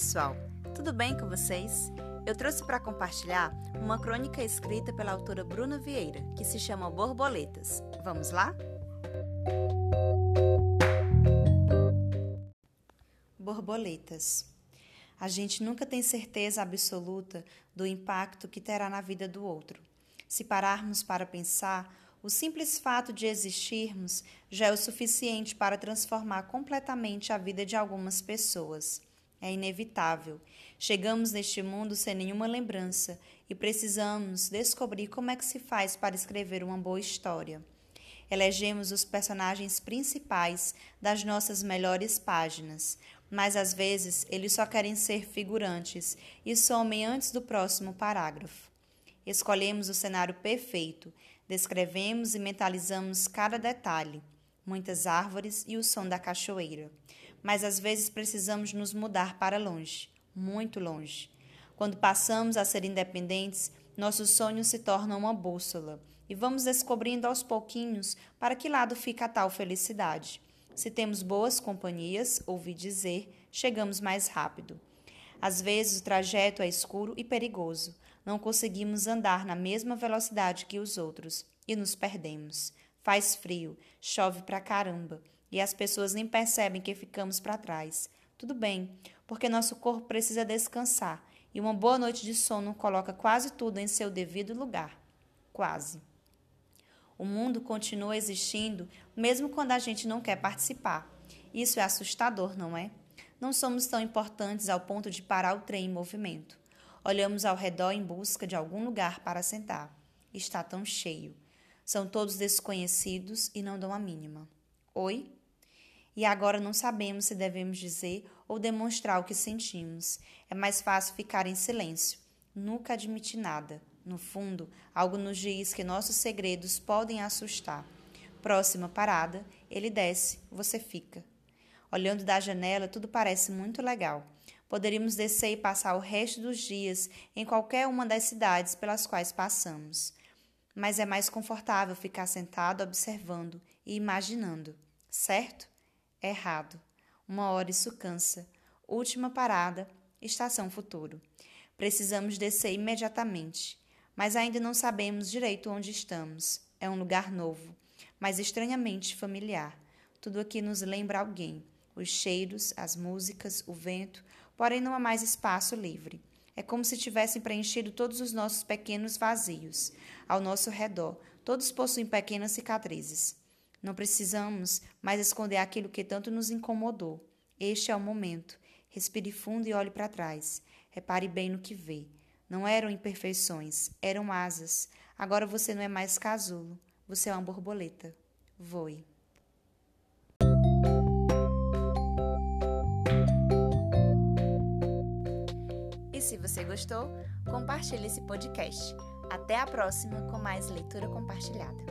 pessoal, tudo bem com vocês? Eu trouxe para compartilhar uma crônica escrita pela autora Bruna Vieira, que se chama Borboletas. Vamos lá? Borboletas. A gente nunca tem certeza absoluta do impacto que terá na vida do outro. Se pararmos para pensar, o simples fato de existirmos já é o suficiente para transformar completamente a vida de algumas pessoas. É inevitável. Chegamos neste mundo sem nenhuma lembrança e precisamos descobrir como é que se faz para escrever uma boa história. Elegemos os personagens principais das nossas melhores páginas, mas às vezes eles só querem ser figurantes e somem antes do próximo parágrafo. Escolhemos o cenário perfeito, descrevemos e mentalizamos cada detalhe, muitas árvores e o som da cachoeira. Mas às vezes precisamos nos mudar para longe, muito longe. Quando passamos a ser independentes, nossos sonhos se tornam uma bússola e vamos descobrindo aos pouquinhos para que lado fica a tal felicidade. Se temos boas companhias, ouvi dizer, chegamos mais rápido. Às vezes o trajeto é escuro e perigoso. Não conseguimos andar na mesma velocidade que os outros e nos perdemos. Faz frio, chove pra caramba e as pessoas nem percebem que ficamos para trás. Tudo bem, porque nosso corpo precisa descansar e uma boa noite de sono coloca quase tudo em seu devido lugar. Quase. O mundo continua existindo mesmo quando a gente não quer participar. Isso é assustador, não é? Não somos tão importantes ao ponto de parar o trem em movimento. Olhamos ao redor em busca de algum lugar para sentar. Está tão cheio. São todos desconhecidos e não dão a mínima. Oi? E agora não sabemos se devemos dizer ou demonstrar o que sentimos. É mais fácil ficar em silêncio. Nunca admitir nada. No fundo, algo nos diz que nossos segredos podem assustar. Próxima parada, ele desce, você fica. Olhando da janela, tudo parece muito legal. Poderíamos descer e passar o resto dos dias em qualquer uma das cidades pelas quais passamos. Mas é mais confortável ficar sentado observando e imaginando, certo? Errado. Uma hora isso cansa. Última parada, estação futuro. Precisamos descer imediatamente mas ainda não sabemos direito onde estamos. É um lugar novo, mas estranhamente familiar. Tudo aqui nos lembra alguém. Os cheiros, as músicas, o vento, porém não há mais espaço livre. É como se tivessem preenchido todos os nossos pequenos vazios. Ao nosso redor, todos possuem pequenas cicatrizes. Não precisamos mais esconder aquilo que tanto nos incomodou. Este é o momento. Respire fundo e olhe para trás. Repare bem no que vê. Não eram imperfeições, eram asas. Agora você não é mais casulo, você é uma borboleta. Voe. Se você gostou, compartilhe esse podcast. Até a próxima com mais leitura compartilhada.